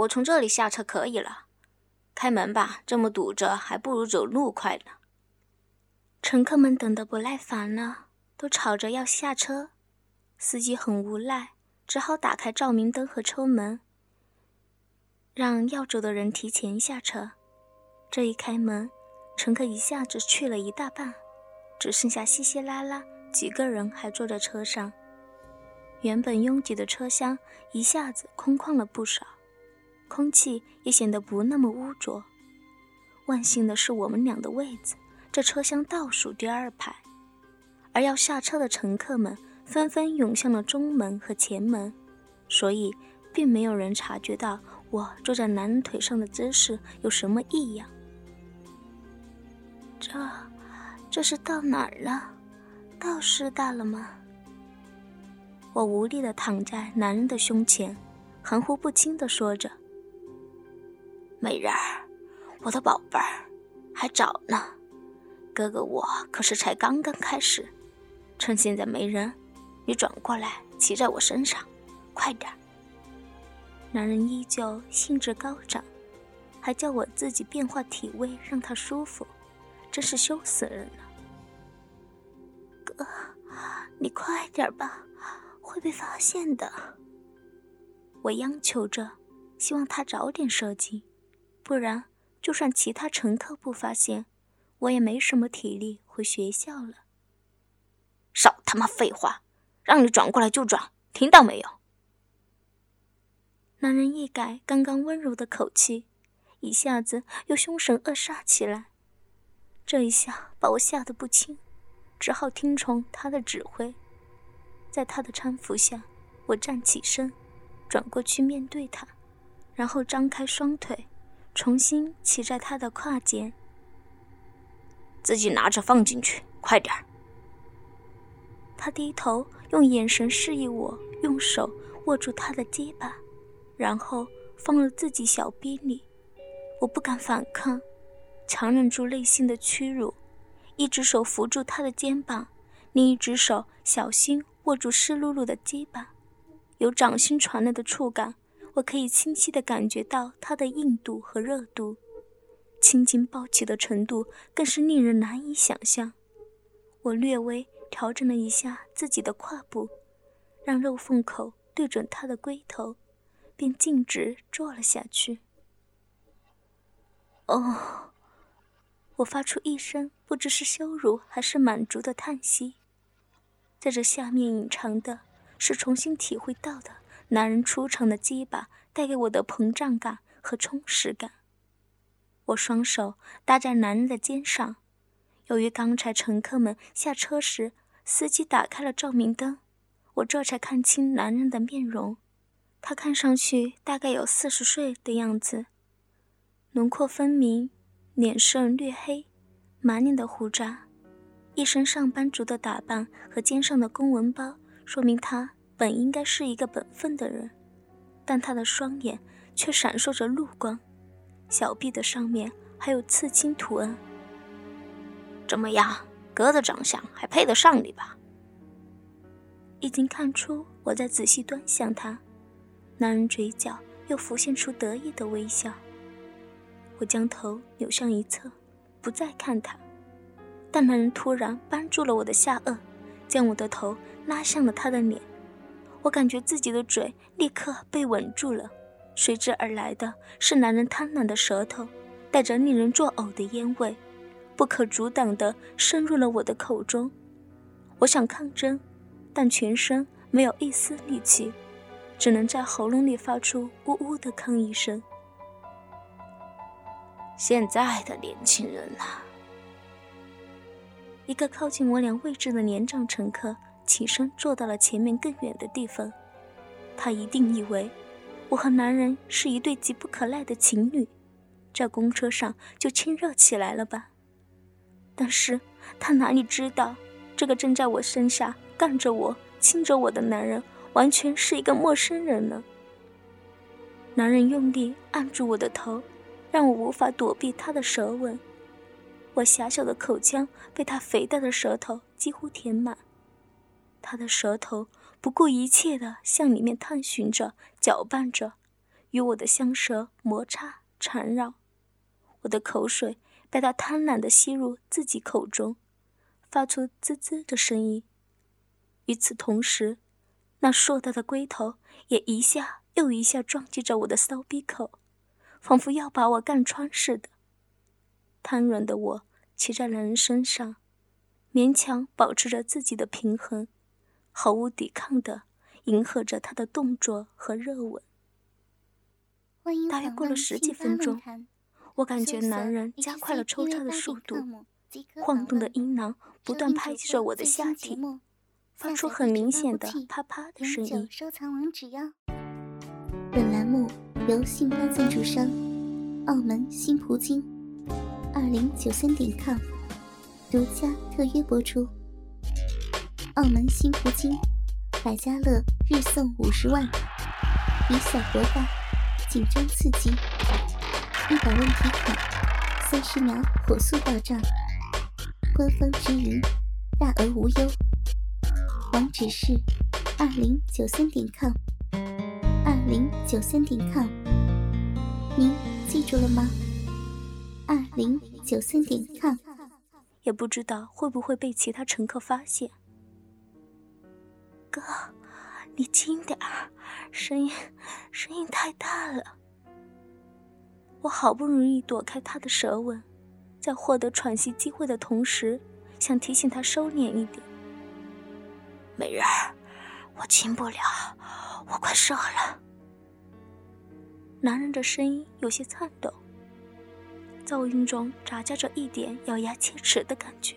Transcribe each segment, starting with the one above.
我从这里下车可以了。开门吧，这么堵着，还不如走路快呢。乘客们等得不耐烦了，都吵着要下车。司机很无奈，只好打开照明灯和车门，让要走的人提前下车。这一开门，乘客一下子去了一大半，只剩下稀稀拉拉几个人还坐在车上。原本拥挤的车厢一下子空旷了不少，空气也显得不那么污浊。万幸的是，我们俩的位子这车厢倒数第二排，而要下车的乘客们纷纷涌向了中门和前门，所以并没有人察觉到我坐在男人腿上的姿势有什么异样。这，这是到哪儿了？到师大了吗？我无力地躺在男人的胸前，含糊不清地说着：“美人儿，我的宝贝儿，还早呢。哥哥我可是才刚刚开始，趁现在没人，你转过来骑在我身上，快点。”男人依旧兴致高涨，还叫我自己变化体位让他舒服，真是羞死人了。哥，你快点吧。会被发现的，我央求着，希望他早点射精，不然就算其他乘客不发现，我也没什么体力回学校了。少他妈废话，让你转过来就转，听到没有？男人一改刚刚温柔的口气，一下子又凶神恶煞起来，这一下把我吓得不轻，只好听从他的指挥。在他的搀扶下，我站起身，转过去面对他，然后张开双腿，重新骑在他的胯间。自己拿着放进去，快点儿。他低头用眼神示意我用手握住他的肩膀，然后放了自己小逼里。我不敢反抗，强忍住内心的屈辱，一只手扶住他的肩膀，另一只手小心。握住湿漉漉的鸡巴，有掌心传来的触感，我可以清晰地感觉到它的硬度和热度，青筋暴起的程度更是令人难以想象。我略微调整了一下自己的胯部，让肉缝口对准他的龟头，便径直坐了下去。哦，我发出一声不知是羞辱还是满足的叹息。在这下面隐藏的是重新体会到的男人出场的鸡巴带给我的膨胀感和充实感。我双手搭在男人的肩上，由于刚才乘客们下车时，司机打开了照明灯，我这才看清男人的面容。他看上去大概有四十岁的样子，轮廓分明，脸色略黑，满脸的胡渣。一身上班族的打扮和肩上的公文包，说明他本应该是一个本分的人，但他的双眼却闪烁着怒光，小臂的上面还有刺青图案。怎么样，哥的长相还配得上你吧？已经看出我在仔细端详他，男人嘴角又浮现出得意的微笑。我将头扭向一侧，不再看他。但男人突然扳住了我的下颚，将我的头拉向了他的脸。我感觉自己的嘴立刻被吻住了，随之而来的是男人贪婪的舌头，带着令人作呕的烟味，不可阻挡地深入了我的口中。我想抗争，但全身没有一丝力气，只能在喉咙里发出呜呜的抗议声。现在的年轻人呐。一个靠近我俩位置的年长乘客起身坐到了前面更远的地方。他一定以为我和男人是一对急不可耐的情侣，在公车上就亲热起来了吧？但是他哪里知道，这个正在我身下干着我、亲着我的男人，完全是一个陌生人呢。男人用力按住我的头，让我无法躲避他的舌吻。我狭小的口腔被他肥大的舌头几乎填满，他的舌头不顾一切地向里面探寻着、搅拌着，与我的香舌摩擦缠绕，我的口水被他贪婪地吸入自己口中，发出滋滋的声音。与此同时，那硕大的龟头也一下又一下撞击着我的骚逼口，仿佛要把我干穿似的。瘫软的我骑在男人身上，勉强保持着自己的平衡，毫无抵抗的迎合着他的动作和热吻。大约过了十几分钟，我感觉男人加快了抽插的速度，晃动的阴囊不断拍击着我的下体，发出很明显的啪啪的声音。本栏目由信发赞助商澳门新葡京二零九三点 com 独家特约播出。澳门新葡京百家乐日送五十万，以小博大。紧张刺激，一百问题卡，三十秒火速到账，官方直营，大额无忧。网址是二零九三点 com，二零九三点 com，您记住了吗？二零九三点 com，也不知道会不会被其他乘客发现。哥。你轻点儿，声音声音太大了。我好不容易躲开他的舌吻，在获得喘息机会的同时，想提醒他收敛一点。美人儿，我轻不了，我快射了。男人的声音有些颤抖，噪音中夹杂着一点咬牙切齿的感觉。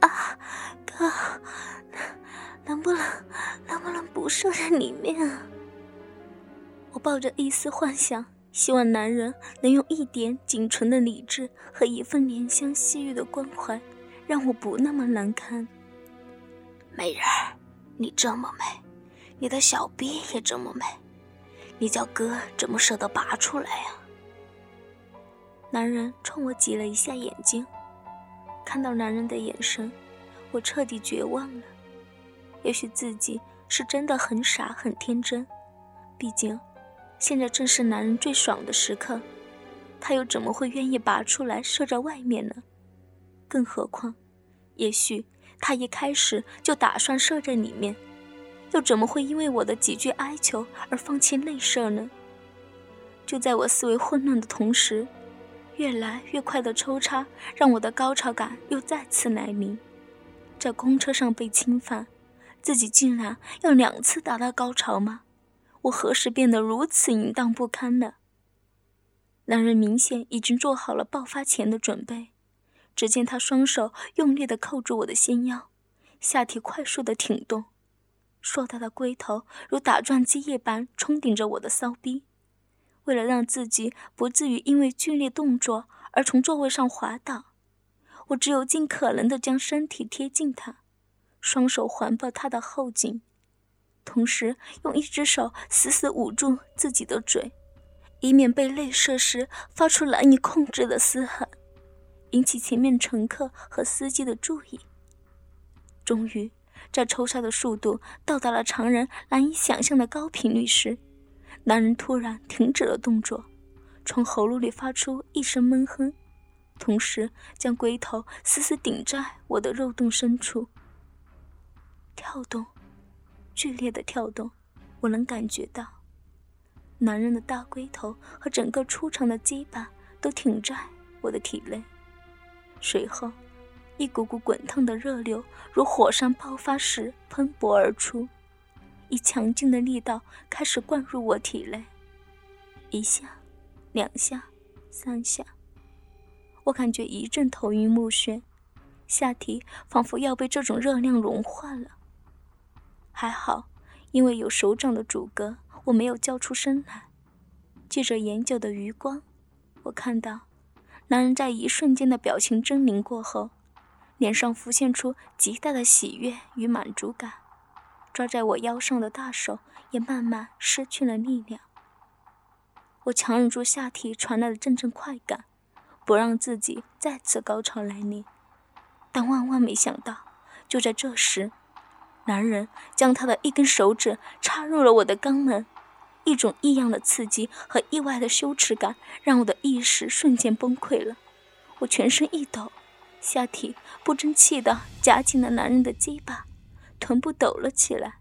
啊，哥。能不能，能不能不射在里面啊？我抱着一丝幻想，希望男人能用一点仅存的理智和一份怜香惜玉的关怀，让我不那么难堪。美人儿，你这么美，你的小臂也这么美，你叫哥怎么舍得拔出来呀？男人冲我挤了一下眼睛，看到男人的眼神，我彻底绝望了。也许自己是真的很傻很天真，毕竟现在正是男人最爽的时刻，他又怎么会愿意拔出来射在外面呢？更何况，也许他一开始就打算射在里面，又怎么会因为我的几句哀求而放弃内射呢？就在我思维混乱的同时，越来越快的抽插让我的高潮感又再次来临，在公车上被侵犯。自己竟然要两次达到高潮吗？我何时变得如此淫荡不堪了？男人明显已经做好了爆发前的准备，只见他双手用力地扣住我的纤腰，下体快速地挺动，硕大的龟头如打转机一般冲顶着我的骚逼。为了让自己不至于因为剧烈动作而从座位上滑倒，我只有尽可能地将身体贴近他。双手环抱他的后颈，同时用一只手死死捂住自己的嘴，以免被内射时发出难以控制的嘶喊，引起前面乘客和司机的注意。终于，在抽插的速度到达了常人难以想象的高频率时，男人突然停止了动作，从喉咙里发出一声闷哼，同时将龟头死死顶在我的肉洞深处。跳动，剧烈的跳动，我能感觉到，男人的大龟头和整个粗长的鸡巴都挺在我的体内。随后，一股股滚烫的热流如火山爆发时喷薄而出，以强劲的力道开始灌入我体内。一下，两下，三下，我感觉一阵头晕目眩，下体仿佛要被这种热量融化了。还好，因为有手掌的阻隔，我没有叫出声来。借着眼角的余光，我看到男人在一瞬间的表情狰狞过后，脸上浮现出极大的喜悦与满足感，抓在我腰上的大手也慢慢失去了力量。我强忍住下体传来的阵阵快感，不让自己再次高潮来临。但万万没想到，就在这时。男人将他的一根手指插入了我的肛门，一种异样的刺激和意外的羞耻感让我的意识瞬间崩溃了，我全身一抖，下体不争气地夹紧了男人的鸡巴，臀部抖了起来，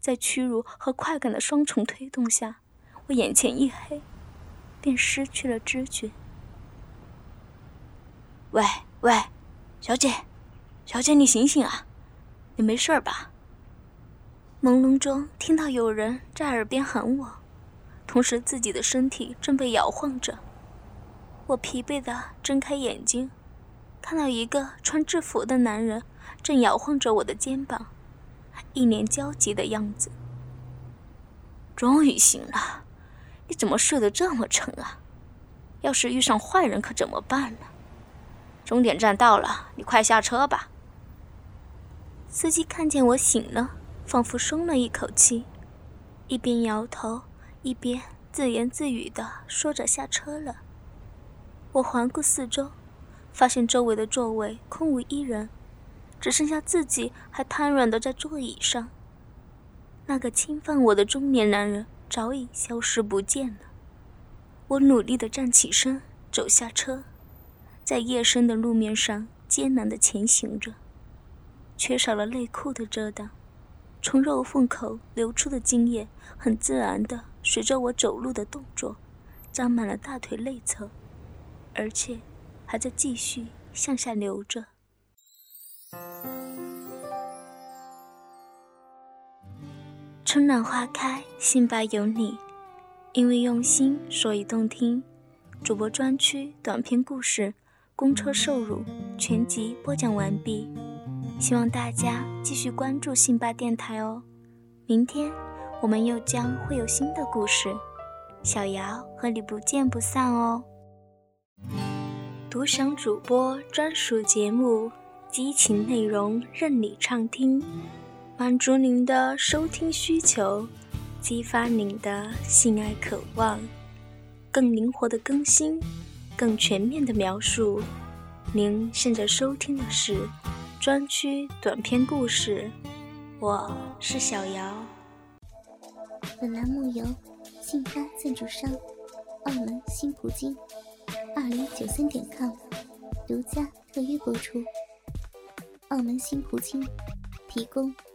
在屈辱和快感的双重推动下，我眼前一黑，便失去了知觉。喂喂，小姐，小姐，你醒醒啊！你没事吧？朦胧中听到有人在耳边喊我，同时自己的身体正被摇晃着。我疲惫的睁开眼睛，看到一个穿制服的男人正摇晃着我的肩膀，一脸焦急的样子。终于醒了，你怎么睡得这么沉啊？要是遇上坏人可怎么办呢？终点站到了，你快下车吧。司机看见我醒了。仿佛松了一口气，一边摇头，一边自言自语地说着下车了。我环顾四周，发现周围的座位空无一人，只剩下自己还瘫软的在座椅上。那个侵犯我的中年男人早已消失不见了。我努力地站起身，走下车，在夜深的路面上艰难地前行着，缺少了内裤的遮挡。从肉缝口流出的精液，很自然的随着我走路的动作，沾满了大腿内侧，而且还在继续向下流着。春暖花开，信吧有你，因为用心，所以动听。主播专区短篇故事《公车受辱》全集播讲完毕。希望大家继续关注信巴电台哦，明天我们又将会有新的故事，小瑶和你不见不散哦。独享主播专属节目，激情内容任你畅听，满足您的收听需求，激发您的性爱渴望，更灵活的更新，更全面的描述。您现在收听的是。专区短篇故事，我是小姚。本栏目由信发赞助商澳门新葡京二零九三点 com 独家特约播出。澳门新葡京提供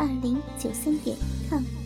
二零九三点 com。